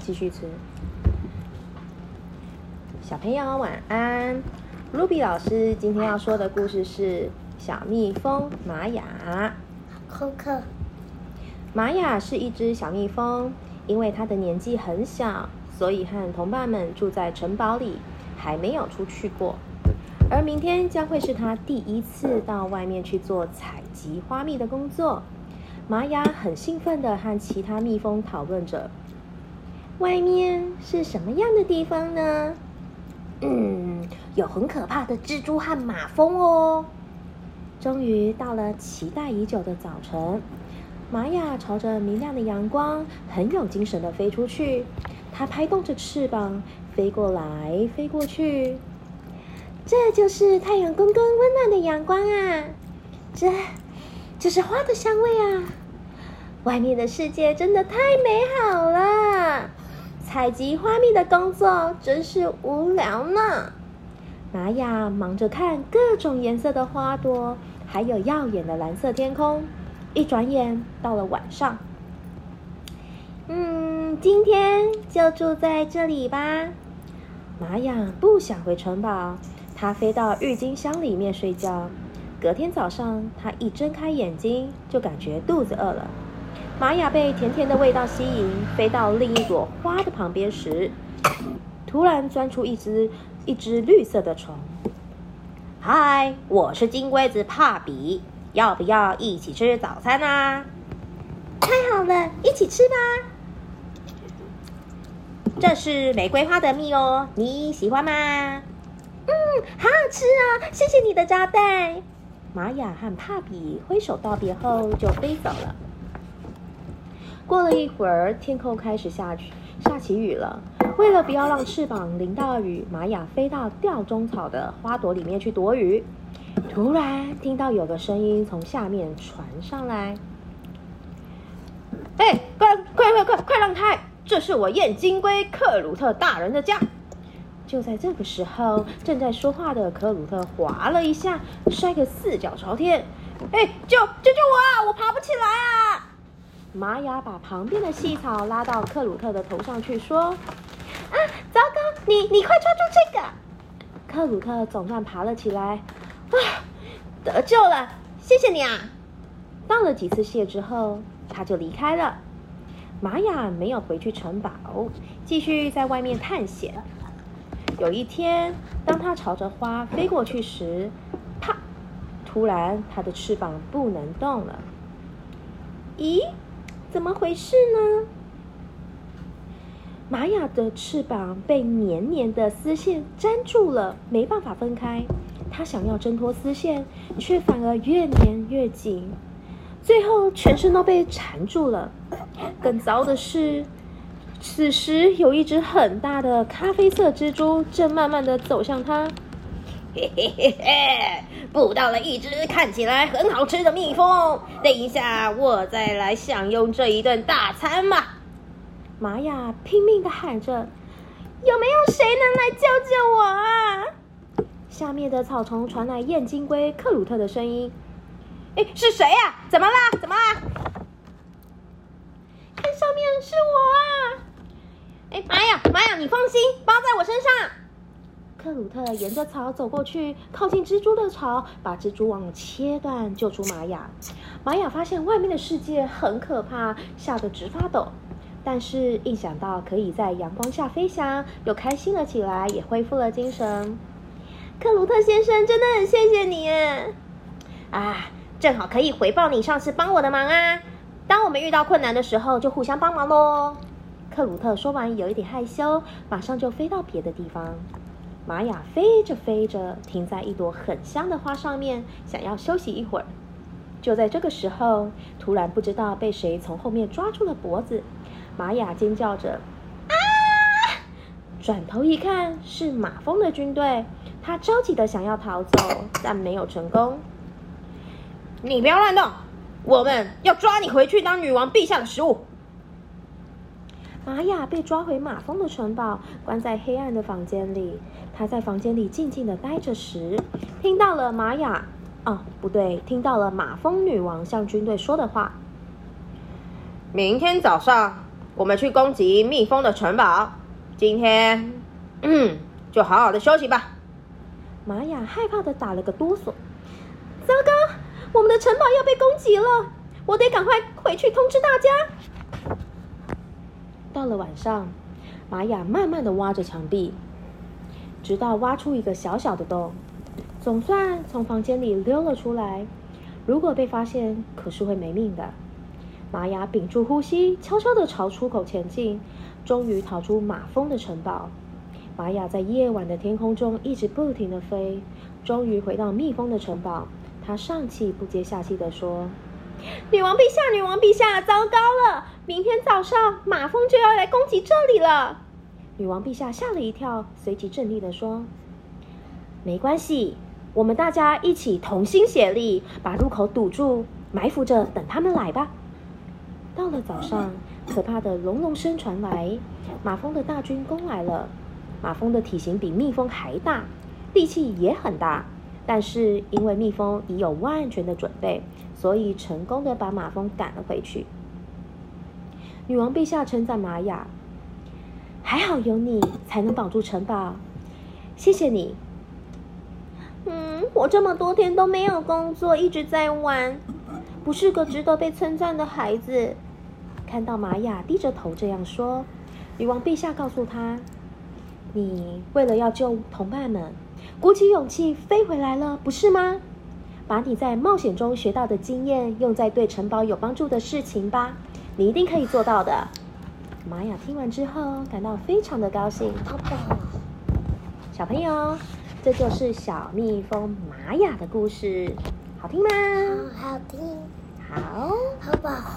继续吃。小朋友晚安。Ruby 老师今天要说的故事是《小蜜蜂玛雅》。功课。玛雅是一只小蜜蜂，因为它的年纪很小，所以和同伴们住在城堡里，还没有出去过。而明天将会是它第一次到外面去做采集花蜜的工作。玛雅很兴奋地和其他蜜蜂讨论着：“外面是什么样的地方呢？”“嗯，有很可怕的蜘蛛和马蜂哦。”终于到了期待已久的早晨。玛雅朝着明亮的阳光，很有精神的飞出去。它拍动着翅膀，飞过来，飞过去。这就是太阳公公温暖的阳光啊！这，这是花的香味啊！外面的世界真的太美好了。采集花蜜的工作真是无聊呢。玛雅忙着看各种颜色的花朵，还有耀眼的蓝色天空。一转眼到了晚上，嗯，今天就住在这里吧。玛雅不想回城堡，她飞到郁金香里面睡觉。隔天早上，她一睁开眼睛就感觉肚子饿了。玛雅被甜甜的味道吸引，飞到另一朵花的旁边时，突然钻出一只一只绿色的虫。嗨，我是金龟子帕比。要不要一起吃早餐啊？太好了，一起吃吧。这是玫瑰花的蜜哦，你喜欢吗？嗯，好好吃啊！谢谢你的招待。玛雅和帕比挥手道别后就飞走了。过了一会儿，天空开始下去下起雨了。为了不要让翅膀淋到雨，玛雅飞到吊钟草的花朵里面去躲雨。突然听到有个声音从下面传上来：“哎，快快快快快让开！这是我燕金龟克鲁特大人的家。”就在这个时候，正在说话的克鲁特滑了一下，摔个四脚朝天。“哎，救救救我啊！我爬不起来啊！”玛雅把旁边的细草拉到克鲁特的头上去，说：“啊，糟糕！你你快抓住这个！”克鲁特总算爬了起来。啊，得救了！谢谢你啊！道了几次谢之后，他就离开了。玛雅没有回去城堡，继续在外面探险。有一天，当他朝着花飞过去时，啪！突然，他的翅膀不能动了。咦，怎么回事呢？玛雅的翅膀被黏黏的丝线粘住了，没办法分开。他想要挣脱丝线，却反而越粘越紧，最后全身都被缠住了。更糟的是，此时有一只很大的咖啡色蜘蛛正慢慢的走向他。嘿嘿嘿嘿，捕到了一只看起来很好吃的蜜蜂，等一下我再来享用这一顿大餐嘛！玛雅拼命的喊着：“有没有谁能来救救我啊？”下面的草丛传来燕金龟克鲁特的声音：“哎，是谁呀？怎么啦？怎么啦？看上面是我啊！哎，玛雅，玛雅，你放心，包在我身上。”克鲁特沿着草走过去，靠近蜘蛛的巢，把蜘蛛网切断，救出玛雅。玛雅发现外面的世界很可怕，吓得直发抖。但是，一想到可以在阳光下飞翔，又开心了起来，也恢复了精神。克鲁特先生，真的很谢谢你耶！啊，正好可以回报你上次帮我的忙啊！当我们遇到困难的时候，就互相帮忙喽。克鲁特说完，有一点害羞，马上就飞到别的地方。玛雅飞着飞着，停在一朵很香的花上面，想要休息一会儿。就在这个时候，突然不知道被谁从后面抓住了脖子，玛雅尖叫着：“啊！”转头一看，是马蜂的军队。他着急的想要逃走，但没有成功。你不要乱动，我们要抓你回去当女王陛下的食物。玛雅被抓回马蜂的城堡，关在黑暗的房间里。他在房间里静静的待着时，听到了玛雅……哦，不对，听到了马蜂女王向军队说的话：明天早上我们去攻击蜜蜂的城堡。今天，嗯，就好好的休息吧。玛雅害怕的打了个哆嗦。糟糕，我们的城堡要被攻击了！我得赶快回去通知大家。到了晚上，玛雅慢慢的挖着墙壁，直到挖出一个小小的洞，总算从房间里溜了出来。如果被发现，可是会没命的。玛雅屏住呼吸，悄悄的朝出口前进，终于逃出马蜂的城堡。玛雅在夜晚的天空中一直不停的飞，终于回到蜜蜂的城堡。她上气不接下气地说：“女王陛下，女王陛下，糟糕了！明天早上马蜂就要来攻击这里了。”女王陛下吓了一跳，随即镇定地说：“没关系，我们大家一起同心协力，把入口堵住，埋伏着等他们来吧。”到了早上，可怕的隆隆声传来，马蜂的大军攻来了。马蜂的体型比蜜蜂还大，力气也很大，但是因为蜜蜂已有万全的准备，所以成功的把马蜂赶了回去。女王陛下称赞玛雅：“还好有你，才能保住城堡。谢谢你。”嗯，我这么多天都没有工作，一直在玩。不是个值得被称赞的孩子。看到玛雅低着头这样说，女王陛下告诉他：“你为了要救同伴们，鼓起勇气飞回来了，不是吗？把你在冒险中学到的经验用在对城堡有帮助的事情吧，你一定可以做到的。”玛雅听完之后，感到非常的高兴。小朋友，这就是小蜜蜂玛雅的故事。好听吗？好听，好，好吧。